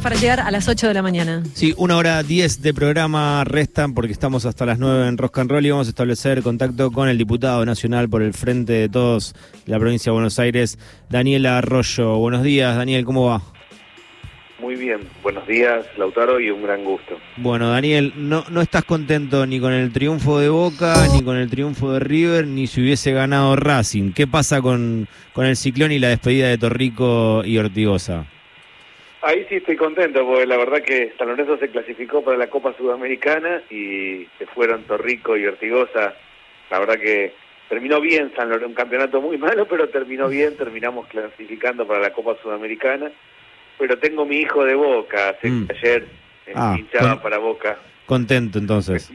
minutos para llegar a las 8 de la mañana. Sí, una hora 10 de programa restan porque estamos hasta las 9 en Rock and Roll y vamos a establecer contacto con el diputado nacional por el Frente de Todos de la provincia de Buenos Aires, Daniel Arroyo. Buenos días, Daniel, ¿cómo va? Muy bien, buenos días Lautaro y un gran gusto. Bueno, Daniel, no, no estás contento ni con el triunfo de Boca, ni con el triunfo de River, ni si hubiese ganado Racing. ¿Qué pasa con, con el ciclón y la despedida de Torrico y Ortigosa? Ahí sí estoy contento, porque la verdad que San Lorenzo se clasificó para la Copa Sudamericana y se fueron Torrico y Ortigosa. La verdad que terminó bien San Lorenzo, un campeonato muy malo, pero terminó bien, terminamos clasificando para la Copa Sudamericana pero tengo mi hijo de Boca, mm. ayer eh, ah, hinchaba para Boca. Contento entonces.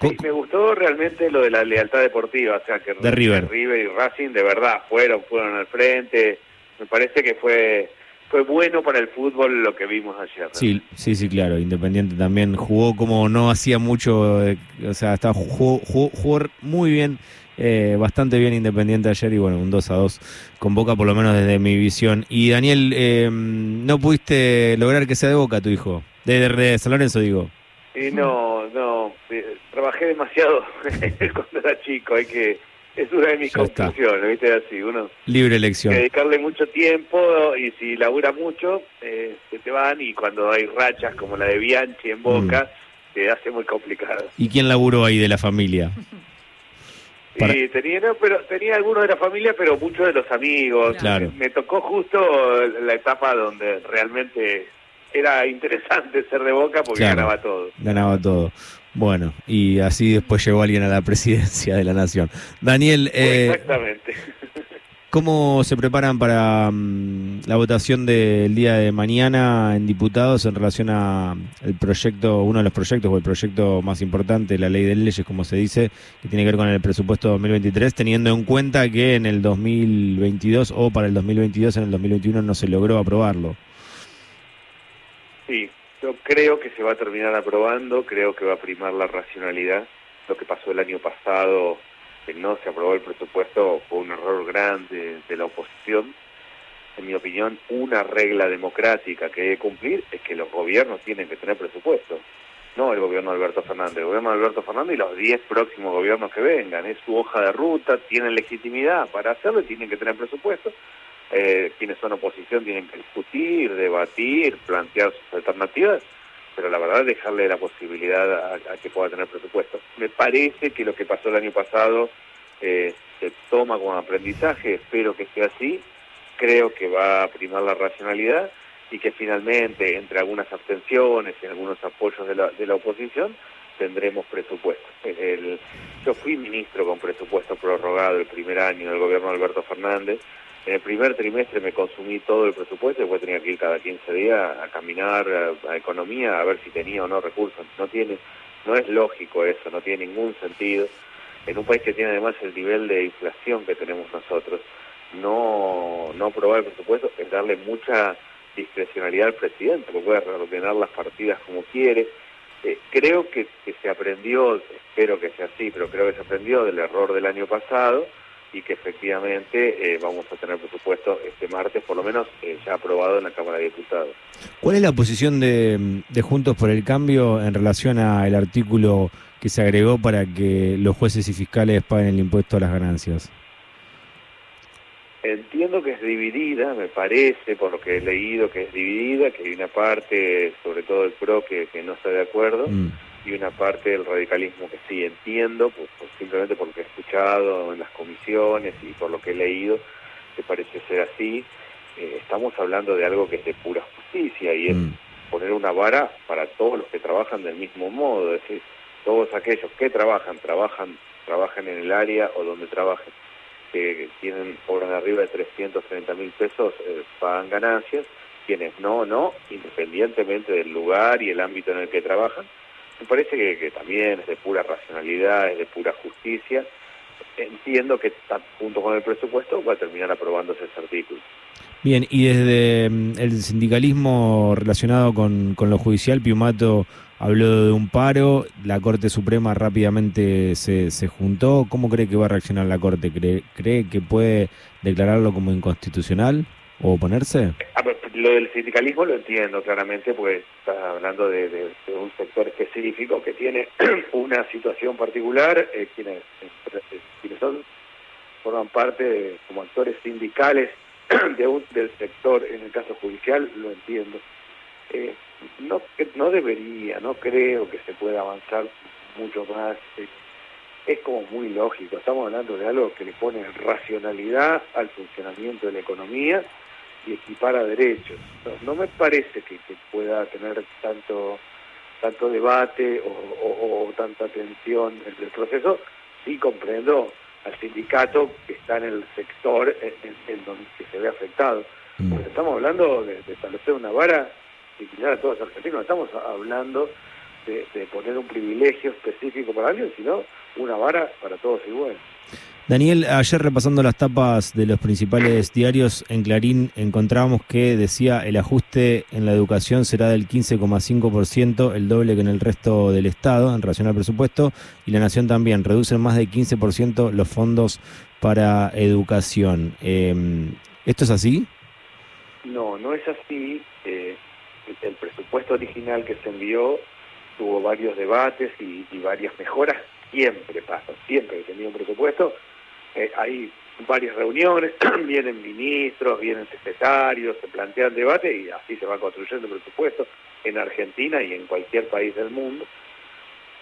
Sí, me gustó realmente lo de la lealtad deportiva, o sea que de River. River y Racing de verdad fueron, fueron al frente. Me parece que fue fue bueno para el fútbol lo que vimos ayer. Sí, sí, sí, claro. Independiente también jugó como no hacía mucho, eh, o sea, estaba jugó, jugó muy bien eh, bastante bien Independiente ayer y bueno, un 2 a 2 con Boca por lo menos desde mi visión. Y Daniel, eh, ¿no pudiste lograr que sea de Boca tu hijo? De, de, San Lorenzo digo. Y no, no, eh, trabajé demasiado cuando era chico, hay que es una de mis conclusiones, ¿viste? Así, uno. Libre elección. Que dedicarle mucho tiempo y si labura mucho, eh, se te van y cuando hay rachas como la de Bianchi en Boca, mm. se hace muy complicado. ¿Y quién laburó ahí de la familia? Sí, tenía, pero tenía algunos de la familia, pero muchos de los amigos. Claro. Me tocó justo la etapa donde realmente era interesante ser de Boca porque ganaba todo. Ganaba todo. Bueno, y así después llegó alguien a la presidencia de la nación. Daniel, eh, exactamente. ¿Cómo se preparan para mm, la votación del día de mañana en diputados en relación a el proyecto, uno de los proyectos o el proyecto más importante, la ley de leyes, como se dice, que tiene que ver con el presupuesto 2023, teniendo en cuenta que en el 2022 o para el 2022, en el 2021 no se logró aprobarlo? Sí, yo creo que se va a terminar aprobando, creo que va a primar la racionalidad. Lo que pasó el año pasado que no se aprobó el presupuesto fue un error grande de la oposición. En mi opinión, una regla democrática que hay que cumplir es que los gobiernos tienen que tener presupuesto. No el gobierno de Alberto Fernández, el gobierno de Alberto Fernández y los 10 próximos gobiernos que vengan. Es su hoja de ruta, tienen legitimidad para hacerlo tienen que tener presupuesto. Eh, quienes son oposición tienen que discutir, debatir, plantear sus alternativas pero la verdad dejarle la posibilidad a, que pueda tener presupuesto. Me parece que lo que pasó el año pasado eh, se toma como aprendizaje, espero que sea así, creo que va a primar la racionalidad y que finalmente entre algunas abstenciones y algunos apoyos de la, de la oposición tendremos presupuesto. Yo fui ministro con presupuesto prorrogado el primer año del gobierno de Alberto Fernández en el primer trimestre me consumí todo el presupuesto, después tenía que ir cada 15 días a caminar a, economía a ver si tenía o no recursos. No tiene, no es lógico eso, no tiene ningún sentido. En un país que tiene además el nivel de inflación que tenemos nosotros, no, no aprobar el presupuesto es darle mucha discrecionalidad al presidente, que puede reordenar las partidas como quiere. Eh, creo que, que se aprendió, espero que sea así, pero creo que se aprendió del error del año pasado y que efectivamente eh, vamos a tener presupuesto este martes, por lo menos eh, ya aprobado en la Cámara de Diputados. ¿Cuál es la posición de, Juntos por el Cambio en relación al artículo que se agregó para que los jueces y fiscales paguen el impuesto a las ganancias? Entiendo que es dividida, me parece, por lo que he leído, que es dividida, que hay una parte, sobre todo el PRO, que, no está de acuerdo. Mm y una parte del radicalismo que sí entiendo, pues, pues, simplemente porque escuchado en las comisiones y por lo que he leído, que parece ser así. Eh, estamos hablando de algo que es de pura justicia y es mm. poner una vara para todos los que trabajan del mismo modo, es decir, todos aquellos que trabajan, trabajan, trabajan en el área o donde trabajen, que tienen, cobran arriba de 330 mil pesos, eh, pagan ganancias, quienes no, no, independientemente del lugar y el ámbito en el que trabajan, me parece que, también es de pura racionalidad, es de pura justicia. Entiendo que junto con el presupuesto va a terminar aprobándose ese artículo. Bien, y desde mm, el sindicalismo relacionado con, lo judicial, Piumato habló de un paro, la Corte Suprema rápidamente se, se juntó. ¿Cómo cree que va a reaccionar la Corte? ¿Cree, ¿Cree que puede declararlo como inconstitucional o oponerse? Lo del sindicalismo lo entiendo claramente, pues estás hablando de, de- un sector específico que tiene una situación particular, eh, quienes, eh, quienes son forman parte de- como actores sindicales de un, del sector, en el caso judicial, lo entiendo. Eh, no, no debería, no creo que se pueda avanzar mucho más. es como muy lógico, estamos hablando de algo que le pone racionalidad al funcionamiento de la economía y equipara derechos. No, no me parece que, que pueda tener tanto tanto debate o, o- o tanta tensión en el proceso. Sí comprendo al sindicato que está en el sector en, donde que se ve afectado. Mm. Porque estamos hablando de, de establecer una vara similar a todos los argentinos, no estamos hablando de, de poner un privilegio específico para alguien, sino una vara para todos igual. Daniel, ayer repasando las tapas de los principales diarios en Clarín, encontrábamos que decía el ajuste en la educación será del 15,5%, el doble que en el resto del Estado en relación al presupuesto, y la Nación también reducen más de 15% los fondos para educación. Eh, ¿Esto es así? No, no es así. Eh, el presupuesto original que se envió tuvo varios debates y, varias mejoras. Siempre pasa, siempre que se envía un presupuesto. Eh, hay varias reuniones, vienen ministros, vienen secretarios, se plantean debate y así se va construyendo el presupuesto en Argentina y en cualquier país del mundo.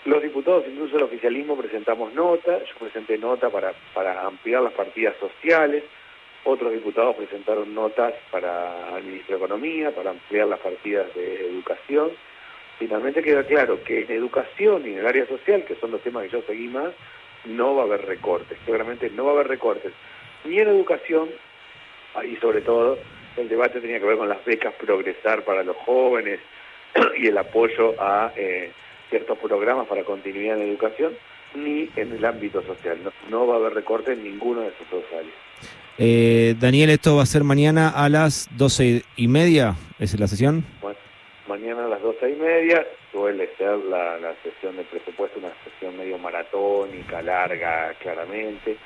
Los diputados, incluso el oficialismo, presentamos nota. Yo presenté nota para, para ampliar las partidas sociales. Otros diputados presentaron notas para el ministro de Economía, para ampliar las partidas de educación. Finalmente queda claro que en educación y en el área social, que son los temas que yo seguí más, no va a haber recortes. Seguramente no va a haber recortes. Ni en educación, y sobre todo, el debate tenía que ver con las becas Progresar para los jóvenes y el apoyo a eh, ciertos programas para continuidad en educación, ni en el ámbito social. No, no va a haber recortes en ninguno de esos dos áreas. Eh, Daniel, esto va a ser mañana a las doce y media, ¿es la sesión? Mañana a las doce y media suele ser la, la sesión de presupuesto, una sesión medio maratónica, larga, claramente.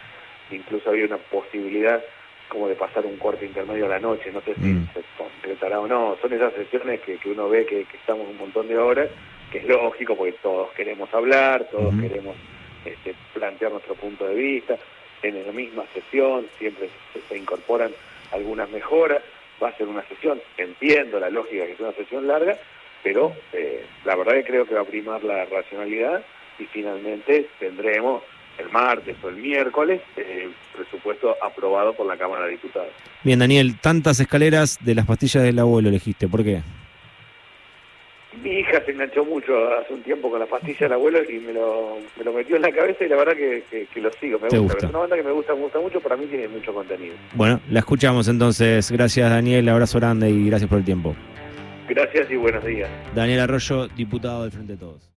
Incluso había una posibilidad como de pasar un corte intermedio a la noche, no sé si Mm. se concretará o no. Son esas sesiones que, que uno ve que, que estamos un montón de horas, que es lógico porque todos queremos hablar, todos queremos este, plantear nuestro punto de vista. En la misma sesión siempre se, se incorporan algunas mejoras. Va a ser una sesión, entiendo la lógica que es una sesión larga, pero eh, la verdad que creo que va a primar la racionalidad y finalmente tendremos el martes o el miércoles eh, el presupuesto aprobado por la Cámara de Diputados. Bien, Daniel, tantas escaleras de las pastillas del abuelo elegiste, ¿por qué? Mi hija se enganchó mucho hace un tiempo con la pastilla del abuelo y me lo, me lo metió en la cabeza y la verdad que, que- que lo sigo, me Te gusta. gusta. Es una banda que me gusta, me gusta mucho, para mí tiene mucho contenido. Bueno, la escuchamos entonces. Gracias, Daniel. Abrazo grande y gracias por el tiempo. Gracias y buenos días. Daniel Arroyo, diputado del Frente de Todos.